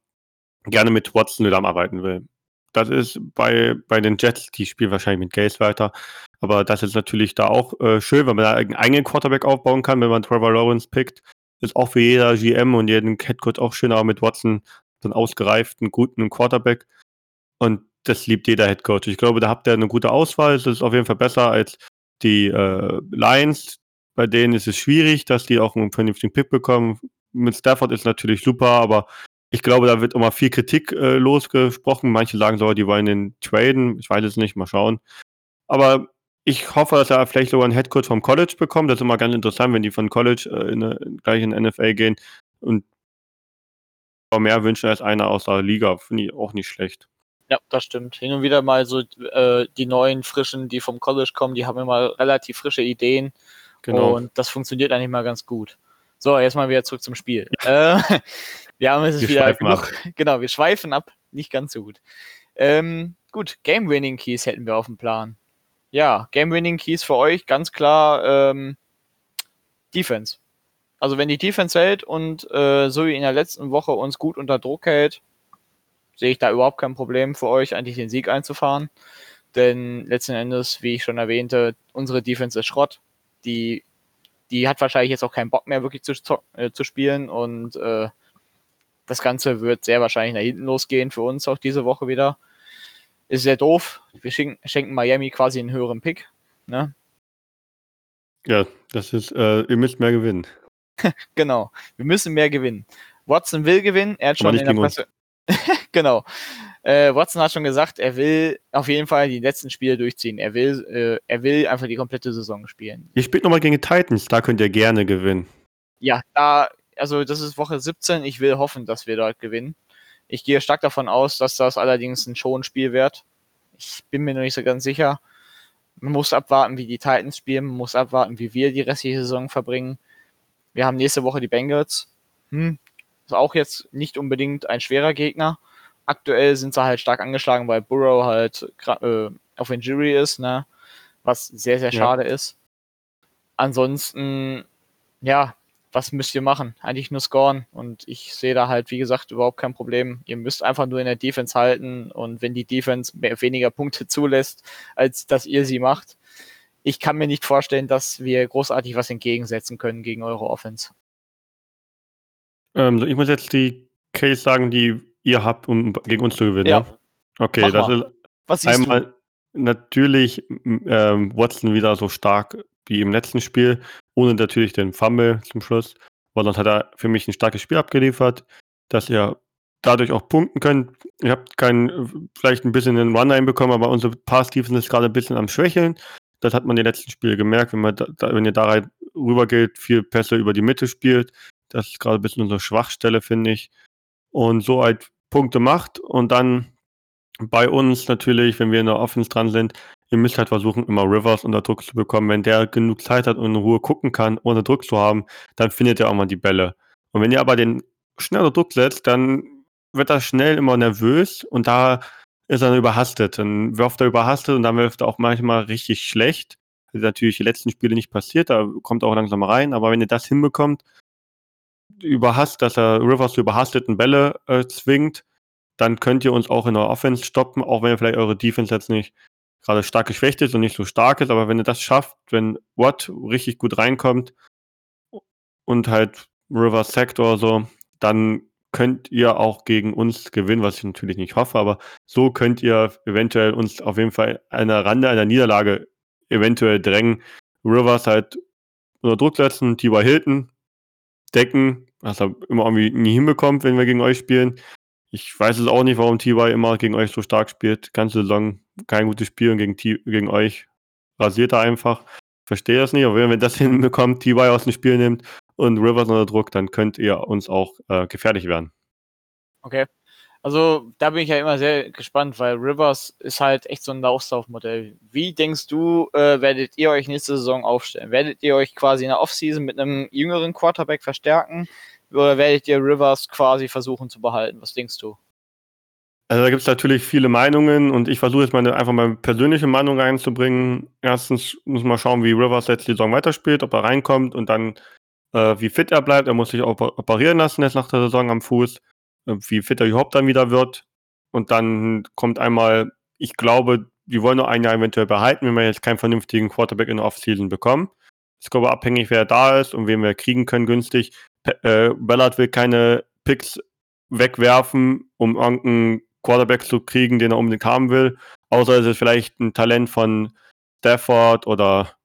gerne mit Watson zusammenarbeiten will. Das ist bei, bei den Jets, die spielen wahrscheinlich mit Gaze weiter. Aber das ist natürlich da auch äh, schön, wenn man da einen eigenen Quarterback aufbauen kann, wenn man Trevor Lawrence pickt. Ist auch für jeder GM und jeden Headcoach auch schön, aber mit Watson so einen ausgereiften, guten Quarterback. Und das liebt jeder Headcoach. Ich glaube, da habt ihr eine gute Auswahl. Es ist auf jeden Fall besser als die äh, Lions. Bei denen ist es schwierig, dass die auch einen vernünftigen Pick bekommen. Mit Stafford ist natürlich super, aber ich glaube, da wird immer viel Kritik äh, losgesprochen. Manche sagen sogar, die wollen den traden. Ich weiß es nicht, mal schauen. Aber ich hoffe, dass er vielleicht sogar einen Headcoach vom College bekommt. Das ist immer ganz interessant, wenn die von College äh, in, in, gleich in NFL gehen und mehr wünschen als einer aus der Liga. Finde ich auch nicht schlecht. Ja, das stimmt. Hin und wieder mal so äh, die neuen Frischen, die vom College kommen, die haben immer relativ frische Ideen. Genau. Und das funktioniert eigentlich mal ganz gut. So, jetzt mal wieder zurück zum Spiel. äh, (laughs) wir haben es wieder genug. Ab. (laughs) Genau, wir schweifen ab. Nicht ganz so gut. Ähm, gut, Game-Winning Keys hätten wir auf dem Plan. Ja, Game-Winning Keys für euch ganz klar ähm, Defense. Also wenn die Defense hält und äh, so wie in der letzten Woche uns gut unter Druck hält, sehe ich da überhaupt kein Problem für euch, eigentlich den Sieg einzufahren. Denn letzten Endes, wie ich schon erwähnte, unsere Defense ist Schrott. Die, die hat wahrscheinlich jetzt auch keinen Bock mehr wirklich zu, äh, zu spielen und äh, das Ganze wird sehr wahrscheinlich nach hinten losgehen für uns auch diese Woche wieder. Ist sehr doof. Wir schenken, schenken Miami quasi einen höheren Pick. Ne? Ja, das ist, äh, ihr müsst mehr gewinnen. (laughs) genau, wir müssen mehr gewinnen. Watson will gewinnen. Er hat schon in der Presse. (laughs) genau. Äh, Watson hat schon gesagt, er will auf jeden Fall die letzten Spiele durchziehen. Er will, äh, er will einfach die komplette Saison spielen. Ihr spielt nochmal gegen die Titans, da könnt ihr gerne gewinnen. Ja, da also das ist Woche 17. Ich will hoffen, dass wir dort gewinnen. Ich gehe stark davon aus, dass das allerdings ein Schonspiel wird. Ich bin mir noch nicht so ganz sicher. Man muss abwarten, wie die Titans spielen. Man muss abwarten, wie wir die restliche Saison verbringen. Wir haben nächste Woche die Bengals. Hm, ist auch jetzt nicht unbedingt ein schwerer Gegner. Aktuell sind sie halt stark angeschlagen, weil Burrow halt äh, auf Injury ist, ne? was sehr, sehr schade ja. ist. Ansonsten, ja, was müsst ihr machen? Eigentlich nur scoren. Und ich sehe da halt, wie gesagt, überhaupt kein Problem. Ihr müsst einfach nur in der Defense halten und wenn die Defense mehr, weniger Punkte (laughs) zulässt, als dass ihr sie macht, ich kann mir nicht vorstellen, dass wir großartig was entgegensetzen können gegen eure Offense. Ähm, ich muss jetzt die Case sagen, die ihr habt, um gegen uns zu gewinnen. Ja. Okay, Mach das mal. ist was einmal du? natürlich ähm, Watson wieder so stark wie im letzten Spiel, ohne natürlich den Fumble zum Schluss. Aber sonst hat er für mich ein starkes Spiel abgeliefert, dass er dadurch auch punkten können. Ihr habt keinen, vielleicht ein bisschen den Run einbekommen, aber unsere Pass-Defense ist gerade ein bisschen am Schwächeln. Das hat man in den letzten Spielen gemerkt, wenn, man da, wenn ihr da rüber geht, viel Pässe über die Mitte spielt. Das ist gerade ein bisschen unsere Schwachstelle, finde ich. Und so halt Punkte macht und dann bei uns natürlich, wenn wir in der Offense dran sind, ihr müsst halt versuchen, immer Rivers unter Druck zu bekommen. Wenn der genug Zeit hat und in Ruhe gucken kann, ohne Druck zu haben, dann findet er auch mal die Bälle. Und wenn ihr aber den schneller Druck setzt, dann wird er schnell immer nervös und da ist er überhastet. Dann wirft er überhastet und dann wirft er auch manchmal richtig schlecht. Das ist natürlich die letzten Spiele nicht passiert, da kommt er auch langsam rein, aber wenn ihr das hinbekommt, überhasst, dass er Rivers zu überhasteten Bälle äh, zwingt, dann könnt ihr uns auch in der Offense stoppen, auch wenn ihr vielleicht eure Defense jetzt nicht gerade stark geschwächt ist und nicht so stark ist, aber wenn ihr das schafft, wenn Watt richtig gut reinkommt und halt Rivers sackt oder so, dann könnt ihr auch gegen uns gewinnen, was ich natürlich nicht hoffe, aber so könnt ihr eventuell uns auf jeden Fall einer Rande einer Niederlage eventuell drängen. Rivers halt unter Druck setzen, T.Y. Hilton decken, was er immer irgendwie nie hinbekommt, wenn wir gegen euch spielen. Ich weiß es auch nicht, warum T.Y. immer gegen euch so stark spielt. Ganze Saison kein gutes Spiel und gegen, gegen euch rasiert er einfach. Verstehe das nicht, aber wenn wir das (laughs) hinbekommt, T.Y. aus dem Spiel nimmt und Rivers unter Druck, dann könnt ihr uns auch äh, gefährlich werden. Okay. Also da bin ich ja immer sehr gespannt, weil Rivers ist halt echt so ein Laufsaufmodell. Wie denkst du, äh, werdet ihr euch nächste Saison aufstellen? Werdet ihr euch quasi in der Offseason mit einem jüngeren Quarterback verstärken? Oder werdet ihr Rivers quasi versuchen zu behalten? Was denkst du? Also da gibt es natürlich viele Meinungen und ich versuche jetzt meine, einfach meine persönliche Meinung einzubringen. Erstens muss man schauen, wie Rivers jetzt die Saison weiterspielt, ob er reinkommt und dann äh, wie fit er bleibt. Er muss sich operieren lassen jetzt nach der Saison am Fuß, wie fit er überhaupt dann wieder wird. Und dann kommt einmal, ich glaube, die wollen nur ein Jahr eventuell behalten, wenn wir jetzt keinen vernünftigen Quarterback in der Offseason bekommen. Ich glaube, abhängig, wer da ist und wen wir kriegen können günstig. Äh, Ballard will keine Picks wegwerfen, um irgendeinen Quarterback zu kriegen, den er unbedingt haben will. Außer es ist vielleicht ein Talent von Stafford oder,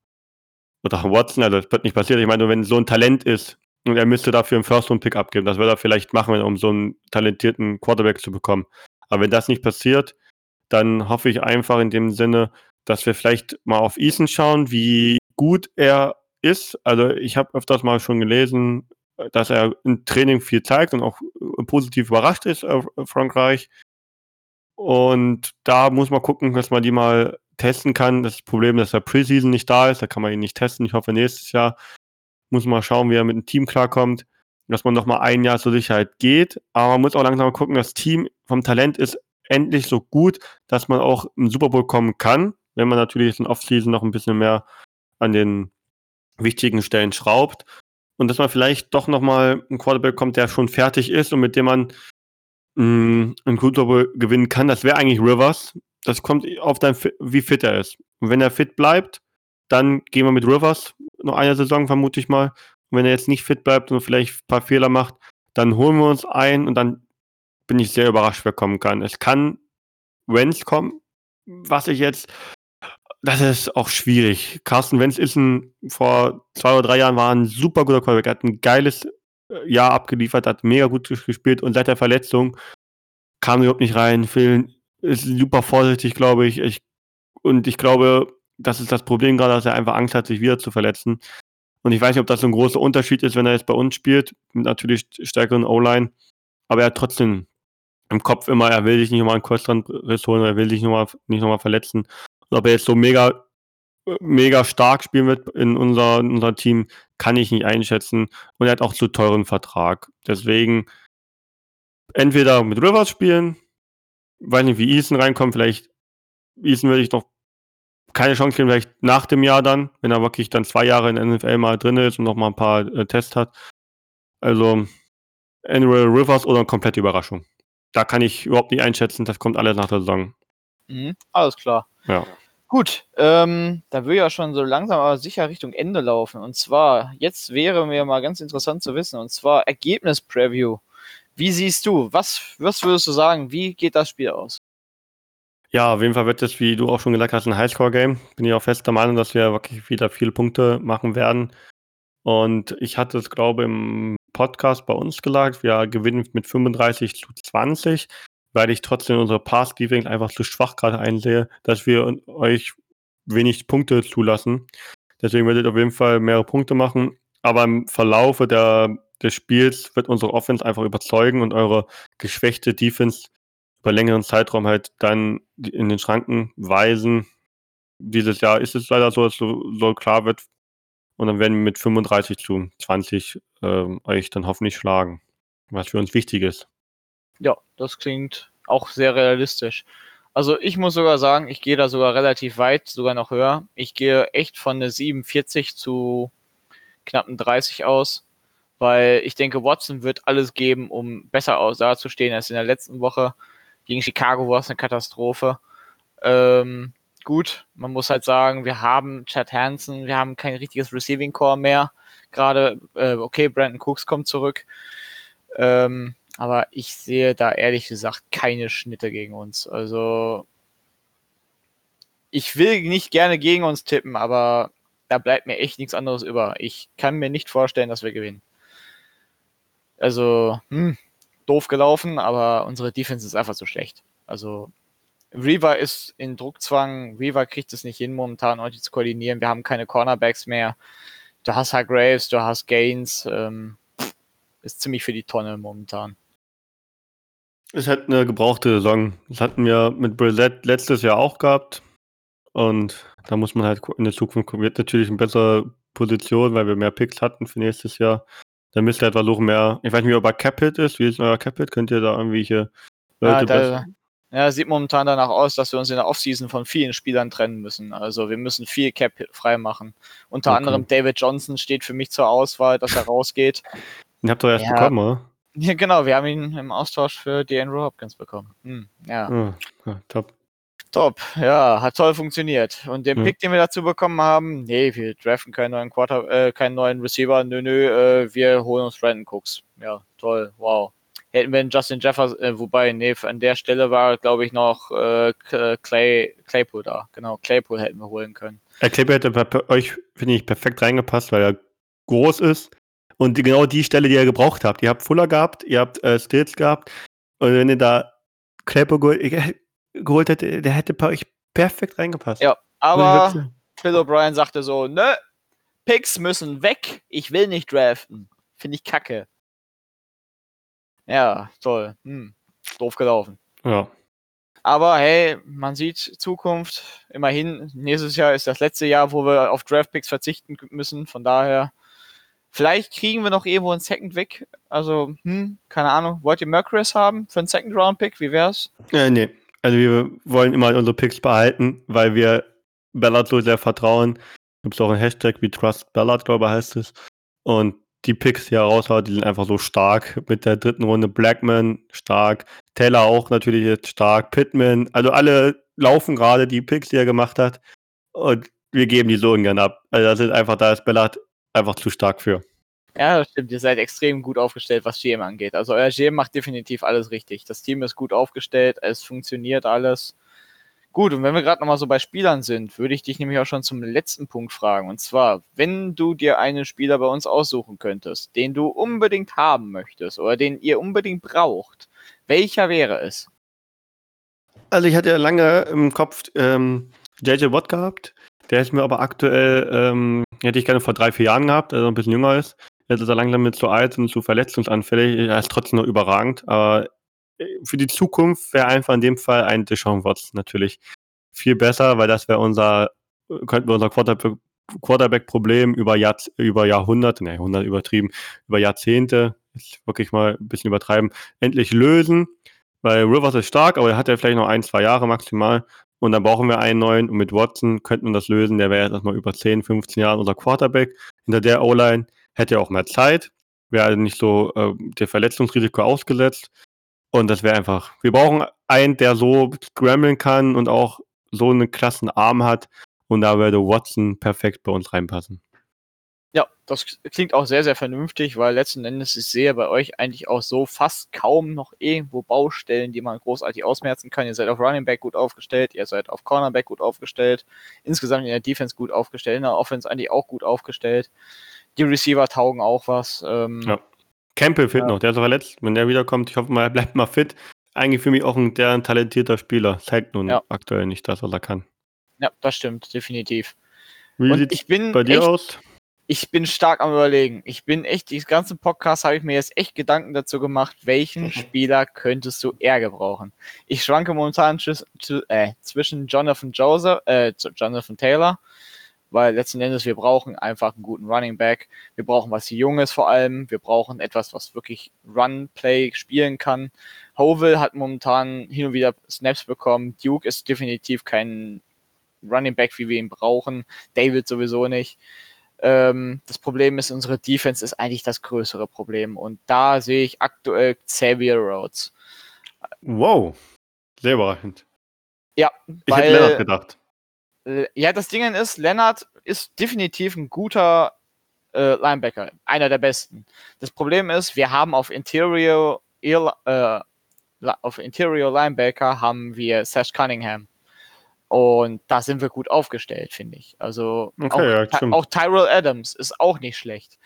oder Watson. Also das wird nicht passieren. Ich meine, wenn so ein Talent ist und er müsste dafür einen First-Round-Pick abgeben, das wird er vielleicht machen, um so einen talentierten Quarterback zu bekommen. Aber wenn das nicht passiert, dann hoffe ich einfach in dem Sinne, dass wir vielleicht mal auf Eason schauen, wie gut er ist. Also ich habe öfters mal schon gelesen, dass er im Training viel zeigt und auch positiv überrascht ist auf Frankreich. Und da muss man gucken, dass man die mal testen kann. Das Problem, dass der Preseason nicht da ist, da kann man ihn nicht testen. Ich hoffe, nächstes Jahr muss man schauen, wie er mit dem Team klarkommt, dass man nochmal ein Jahr zur Sicherheit geht. Aber man muss auch langsam mal gucken, das Team vom Talent ist endlich so gut, dass man auch im Super Bowl kommen kann, wenn man natürlich in Offseason noch ein bisschen mehr an den wichtigen Stellen schraubt. Und dass man vielleicht doch nochmal einen Quarterback kommt, der schon fertig ist und mit dem man mh, einen Super Bowl gewinnen kann, das wäre eigentlich Rivers. Das kommt auf dein, wie fit er ist. Und wenn er fit bleibt, dann gehen wir mit Rivers noch eine Saison, vermute ich mal. Und wenn er jetzt nicht fit bleibt und vielleicht ein paar Fehler macht, dann holen wir uns ein und dann bin ich sehr überrascht, wer kommen kann. Es kann Wenz kommen, was ich jetzt, das ist auch schwierig. Carsten Wenz ist ein, vor zwei oder drei Jahren war ein super guter Quarterback. Er hat ein geiles Jahr abgeliefert, hat mega gut gespielt und seit der Verletzung kam er überhaupt nicht rein. Phil ist super vorsichtig, glaube ich. ich. Und ich glaube, das ist das Problem gerade, dass er einfach Angst hat, sich wieder zu verletzen. Und ich weiß nicht, ob das so ein großer Unterschied ist, wenn er jetzt bei uns spielt, mit natürlich stärkeren O-Line. Aber er hat trotzdem im Kopf immer, er will sich nicht nochmal einen Kurzlandriss holen, er will sich nochmal, nicht nochmal verletzen. Und ob er jetzt so mega mega stark spielen wird in unser, in unser Team, kann ich nicht einschätzen. Und er hat auch zu teuren Vertrag. Deswegen entweder mit Rivers spielen, weiß nicht, wie Eason reinkommt, vielleicht Eason würde ich noch keine Chance geben, vielleicht nach dem Jahr dann, wenn er wirklich dann zwei Jahre in der NFL mal drin ist und noch mal ein paar äh, Tests hat. Also entweder Rivers oder eine komplette Überraschung. Da kann ich überhaupt nicht einschätzen, das kommt alles nach der Saison. Mhm, alles klar. Ja. Gut, ähm, da will ja schon so langsam aber sicher Richtung Ende laufen. Und zwar, jetzt wäre mir mal ganz interessant zu wissen, und zwar Ergebnis-Preview. Wie siehst du? Was, was würdest du sagen? Wie geht das Spiel aus? Ja, auf jeden Fall wird es, wie du auch schon gesagt hast, ein Highscore-Game. Bin ich auch fest der Meinung, dass wir wirklich wieder viele Punkte machen werden. Und ich hatte es, glaube ich, im Podcast bei uns gelagert. Wir gewinnen mit 35 zu 20, weil ich trotzdem unsere Pass-Giving einfach zu schwach gerade einsehe, dass wir euch wenig Punkte zulassen. Deswegen werdet ihr auf jeden Fall mehrere Punkte machen. Aber im Verlaufe der, des Spiels wird unsere Offense einfach überzeugen und eure geschwächte Defense über längeren Zeitraum halt dann in den Schranken weisen. Dieses Jahr ist es leider so, dass so, so klar wird. Und dann werden wir mit 35 zu 20 äh, euch dann hoffentlich schlagen. Was für uns wichtig ist. Ja, das klingt auch sehr realistisch. Also ich muss sogar sagen, ich gehe da sogar relativ weit, sogar noch höher. Ich gehe echt von eine 47 zu knappen 30 aus, weil ich denke, Watson wird alles geben, um besser dazustehen als in der letzten Woche. Gegen Chicago war es eine Katastrophe. Ähm, gut, man muss halt sagen, wir haben Chad Hansen, wir haben kein richtiges Receiving Core mehr. Gerade, äh, okay, Brandon Cooks kommt zurück. Ähm, aber ich sehe da ehrlich gesagt keine Schnitte gegen uns. Also ich will nicht gerne gegen uns tippen, aber da bleibt mir echt nichts anderes über. Ich kann mir nicht vorstellen, dass wir gewinnen. Also, hm, doof gelaufen, aber unsere Defense ist einfach zu schlecht. Also, Reaver ist in Druckzwang. Reaver kriegt es nicht hin, momentan heute zu koordinieren. Wir haben keine Cornerbacks mehr. Du hast Graves, du hast Gaines. Ähm, ist ziemlich für die Tonne momentan. Es hat eine gebrauchte Saison. Das hatten wir mit Brissett letztes Jahr auch gehabt. Und da muss man halt in der Zukunft wird natürlich eine bessere Position, weil wir mehr Picks hatten für nächstes Jahr. Dann müsst ihr halt versuchen, mehr. Ich weiß nicht, ob er Capit ist. Wie ist euer Capit? Könnt ihr da irgendwelche Leute ja, da, ja, sieht momentan danach aus, dass wir uns in der Offseason von vielen Spielern trennen müssen. Also wir müssen viel Cap freimachen. Unter okay. anderem David Johnson steht für mich zur Auswahl, dass er rausgeht. (laughs) Den habt ihr erst ja. bekommen, oder? Ja, genau, wir haben ihn im Austausch für DeAndre Hopkins bekommen. Hm, ja. Oh, ja. Top. Top, ja, hat toll funktioniert. Und den. Pick, den wir dazu bekommen haben, nee, wir draften keinen neuen Quarter, äh, keinen neuen Receiver, nö, nö, äh, wir holen uns Brandon Cooks. Ja, toll, wow. Hätten wir einen Justin Jefferson, äh, wobei, nee, an der Stelle war, glaube ich, noch äh, Clay, Claypool da. Genau, Claypool hätten wir holen können. Ja, Claypool hätte bei euch, finde ich, perfekt reingepasst, weil er groß ist, und die, genau die Stelle, die ihr gebraucht habt. Ihr habt Fuller gehabt, ihr habt äh, Stills gehabt. Und wenn ihr da Klepper geholt, hättet, der hätte bei euch perfekt reingepasst. Ja, aber Phil O'Brien sagte so, ne, Picks müssen weg, ich will nicht draften. Finde ich kacke. Ja, toll. Hm. Doof gelaufen. Ja. Aber hey, man sieht Zukunft. Immerhin, nächstes Jahr ist das letzte Jahr, wo wir auf Draftpicks verzichten müssen. Von daher Vielleicht kriegen wir noch irgendwo einen Second weg. Also, hm, keine Ahnung. Wollt ihr Mercurus haben für einen Second Round Pick? Wie wär's? Äh, nee. Also wir wollen immer unsere Picks behalten, weil wir Ballard so sehr vertrauen. Gibt es auch einen Hashtag wie Trust Ballard, glaube ich, heißt es. Und die Picks, die er raushaut, die sind einfach so stark. Mit der dritten Runde Blackman stark. Taylor auch natürlich jetzt stark. Pittman. Also alle laufen gerade die Picks, die er gemacht hat. Und wir geben die so ungern ab. Also das ist einfach, da ist Ballard einfach zu stark für. Ja, das stimmt. Ihr seid extrem gut aufgestellt, was GM angeht. Also euer GM macht definitiv alles richtig. Das Team ist gut aufgestellt, es funktioniert alles. Gut, und wenn wir gerade nochmal so bei Spielern sind, würde ich dich nämlich auch schon zum letzten Punkt fragen. Und zwar, wenn du dir einen Spieler bei uns aussuchen könntest, den du unbedingt haben möchtest oder den ihr unbedingt braucht, welcher wäre es? Also ich hatte ja lange im Kopf ähm, JJ Watt gehabt. Der ist mir aber aktuell, ähm, hätte ich gerne vor drei, vier Jahren gehabt, also ein bisschen jünger ist. Jetzt ist er langsam mit zu alt und zu verletzungsanfällig. Er ist trotzdem noch überragend, aber äh, für die Zukunft wäre einfach in dem Fall ein Deshaun Watson natürlich viel besser, weil das wäre unser, könnten wir unser Quarterback-Problem über, Jahr, über Jahrhunderte, ne, Jahrhunderte übertrieben, über Jahrzehnte, ist wirklich mal ein bisschen übertreiben, endlich lösen. Weil Rivers ist stark, aber er hat ja vielleicht noch ein, zwei Jahre maximal. Und dann brauchen wir einen neuen. Und mit Watson könnte man das lösen. Der wäre jetzt erstmal über 10, 15 Jahre unser Quarterback. Hinter der O-Line hätte er auch mehr Zeit. Wäre also nicht so äh, der Verletzungsrisiko ausgesetzt. Und das wäre einfach. Wir brauchen einen, der so scramblen kann und auch so einen klassen Arm hat. Und da würde Watson perfekt bei uns reinpassen. Ja, das klingt auch sehr, sehr vernünftig, weil letzten Endes ich sehe bei euch eigentlich auch so fast kaum noch irgendwo Baustellen, die man großartig ausmerzen kann. Ihr seid auf Running Back gut aufgestellt, ihr seid auf Cornerback gut aufgestellt, insgesamt in der Defense gut aufgestellt, in der Offense eigentlich auch gut aufgestellt. Die Receiver taugen auch was. Ähm, ja. Campbell fehlt ja. noch, der ist verletzt. Wenn der wiederkommt, ich hoffe mal, er bleibt mal fit. Eigentlich für mich auch ein der ein talentierter Spieler. Zeigt nun ja. aktuell nicht das, was er kann. Ja, das stimmt, definitiv. Wie sieht es bei dir echt, aus? Ich bin stark am überlegen. Ich bin echt, dieses ganze Podcast habe ich mir jetzt echt Gedanken dazu gemacht, welchen (laughs) Spieler könntest du eher gebrauchen. Ich schwanke momentan äh, zwischen Jonathan Joseph, äh, Jonathan Taylor weil letzten Endes wir brauchen einfach einen guten Running Back. Wir brauchen was Junges vor allem. Wir brauchen etwas, was wirklich Run-Play spielen kann. Hovell hat momentan hin und wieder Snaps bekommen. Duke ist definitiv kein Running Back, wie wir ihn brauchen. David sowieso nicht. Ähm, das Problem ist, unsere Defense ist eigentlich das größere Problem. Und da sehe ich aktuell Xavier Rhodes. Wow, sehr überraschend. Ja, ich hätte Lennart gedacht. Äh, ja, das Ding ist, Lennart ist definitiv ein guter äh, Linebacker, einer der besten. Das Problem ist, wir haben auf Interior, äh, auf Interior Linebacker haben wir Sash Cunningham. Und da sind wir gut aufgestellt, finde ich. Also okay, auch, ja, auch Tyrell Adams ist auch nicht schlecht.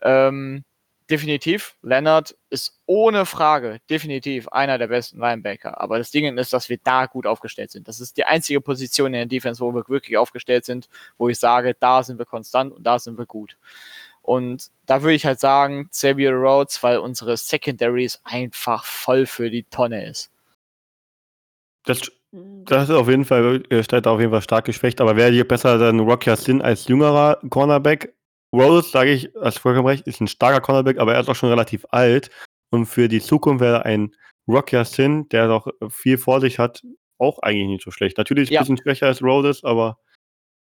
Ähm, definitiv, Leonard ist ohne Frage definitiv einer der besten Linebacker. Aber das Ding ist, dass wir da gut aufgestellt sind. Das ist die einzige Position in der Defense, wo wir wirklich aufgestellt sind, wo ich sage, da sind wir konstant und da sind wir gut. Und da würde ich halt sagen, Xavier Rhodes, weil unsere Secondaries einfach voll für die Tonne ist. Das, das ist auf jeden Fall, steht auf jeden Fall stark geschwächt, aber wäre hier besser dann Rocky Sin als jüngerer Cornerback Rose, sage ich, hast vollkommen recht, ist ein starker Cornerback, aber er ist auch schon relativ alt. Und für die Zukunft wäre ein Rocky Sin, der noch viel vor sich hat, auch eigentlich nicht so schlecht. Natürlich ja. ein bisschen schwächer als Rhodes, aber.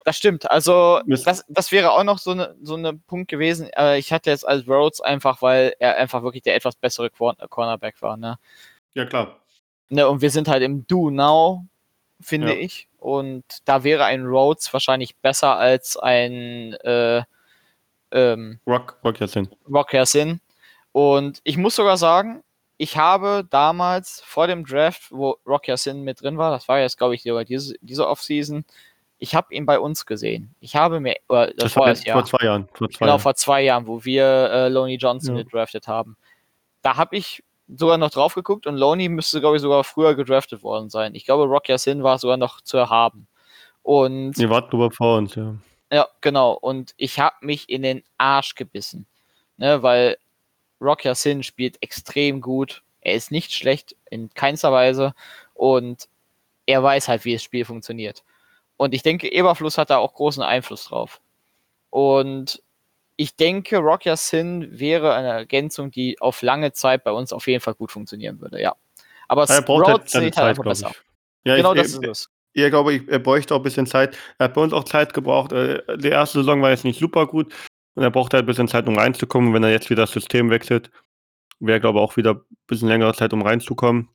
Das stimmt. Also, das, das wäre auch noch so ein so ne Punkt gewesen. Äh, ich hatte jetzt als Rhodes einfach, weil er einfach wirklich der etwas bessere Cornerback war. Ne? Ja, klar. Ne, und wir sind halt im Do Now, finde ja. ich. Und da wäre ein Rhodes wahrscheinlich besser als ein. Äh, ähm, Rock, Rock Yassin. Rock Yassin. Und ich muss sogar sagen, ich habe damals vor dem Draft, wo Rock Yassin mit drin war, das war jetzt, glaube ich, sogar diese, diese Offseason, ich habe ihn bei uns gesehen. Ich habe mir, äh, das, war das Jahr, vor zwei Jahren. Vor zwei genau, Jahren. vor zwei Jahren, wo wir äh, Loney Johnson ja. gedraftet haben. Da habe ich sogar noch drauf geguckt und Loney müsste, glaube ich, sogar früher gedraftet worden sein. Ich glaube, Rock Yassin war sogar noch zu erhaben. Und. Ihr wart drüber vor uns, ja. Ja, genau. Und ich habe mich in den Arsch gebissen. Ne, weil Rock Sin spielt extrem gut. Er ist nicht schlecht in keinster Weise. Und er weiß halt, wie das Spiel funktioniert. Und ich denke, Eberfluss hat da auch großen Einfluss drauf. Und ich denke, Rock Sin wäre eine Ergänzung, die auf lange Zeit bei uns auf jeden Fall gut funktionieren würde, ja. Aber er braucht halt sieht halt einfach besser. Ja, genau ich, das ist es. Ja, glaube ich, er bräuchte auch ein bisschen Zeit. Er hat bei uns auch Zeit gebraucht. Äh, die erste Saison war jetzt nicht super gut und er braucht halt ein bisschen Zeit, um reinzukommen. Wenn er jetzt wieder das System wechselt, wäre, glaube ich, auch wieder ein bisschen längere Zeit, um reinzukommen.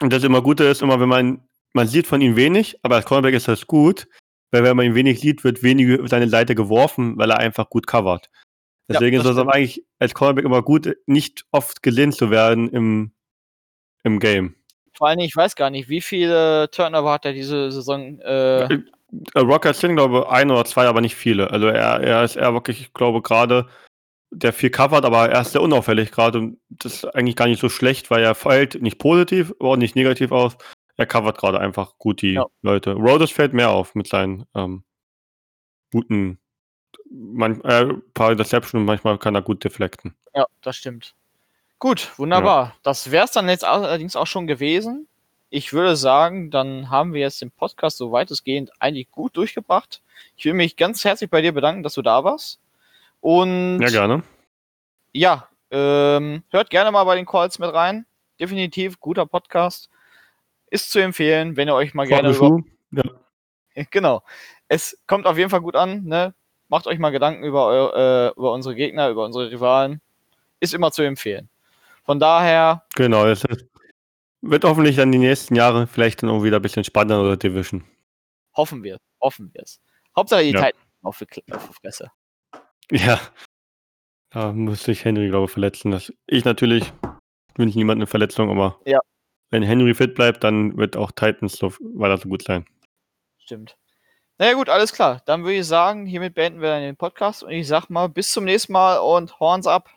Und das immer Gute ist, immer wenn man, man sieht von ihm wenig, aber als Cornerback ist das gut, weil wenn man ihn wenig sieht, wird wenig seine Seite geworfen, weil er einfach gut covert. Deswegen ja, ist es aber eigentlich als Cornerback immer gut, nicht oft gesehen zu werden im, im Game. Vor allem, ich weiß gar nicht, wie viele Turnover hat er diese Saison? Äh, äh Rocker sind, glaube ich, ein oder zwei, aber nicht viele. Also er, er ist eher wirklich, ich glaube, gerade der viel covert, aber er ist sehr unauffällig gerade und das ist eigentlich gar nicht so schlecht, weil er fällt nicht positiv, aber auch nicht negativ aus. Er covert gerade einfach gut die ja. Leute. Rhodes fällt mehr auf mit seinen ähm, guten, man, äh, paar Deception und manchmal kann er gut deflekten. Ja, das stimmt. Gut, wunderbar. Ja. Das wäre es dann jetzt allerdings auch schon gewesen. Ich würde sagen, dann haben wir jetzt den Podcast so weitestgehend eigentlich gut durchgebracht. Ich will mich ganz herzlich bei dir bedanken, dass du da warst. Und ja, gerne. Ja, ähm, hört gerne mal bei den Calls mit rein. Definitiv guter Podcast. Ist zu empfehlen, wenn ihr euch mal gerne. Über... Ja. (laughs) Genau. Es kommt auf jeden Fall gut an. Ne? Macht euch mal Gedanken über, äh, über unsere Gegner, über unsere Rivalen. Ist immer zu empfehlen. Von daher. Genau, es wird hoffentlich dann die nächsten Jahre vielleicht dann auch wieder ein bisschen spannender oder Division. Hoffen wir, hoffen wir es. Hauptsache die ja. Titans auf die Fresse. Ja. Da muss sich Henry, glaube ich, verletzen. Das ich natürlich wünsche niemandem eine Verletzung, aber ja. Wenn Henry fit bleibt, dann wird auch Titans so weiter so gut sein. Stimmt. Naja gut, alles klar. Dann würde ich sagen, hiermit beenden wir dann den Podcast und ich sag mal bis zum nächsten Mal und Horns ab.